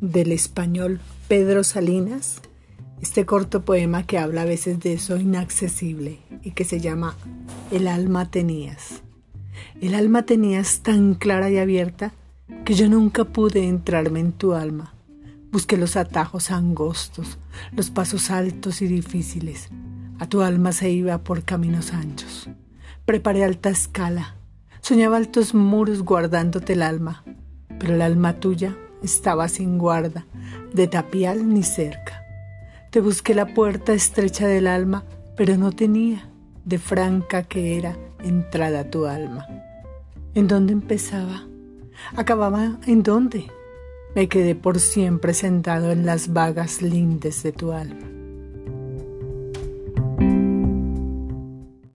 del español Pedro Salinas, este corto poema que habla a veces de eso inaccesible y que se llama El alma tenías. El alma tenías tan clara y abierta que yo nunca pude entrarme en tu alma. Busqué los atajos angostos, los pasos altos y difíciles. A tu alma se iba por caminos anchos. Preparé alta escala. Soñaba altos muros guardándote el alma, pero el alma tuya estaba sin guarda, de tapial ni cerca. Te busqué la puerta estrecha del alma, pero no tenía, de franca que era, entrada tu alma. ¿En dónde empezaba? ¿Acababa en dónde? Me quedé por siempre sentado en las vagas lindes de tu alma.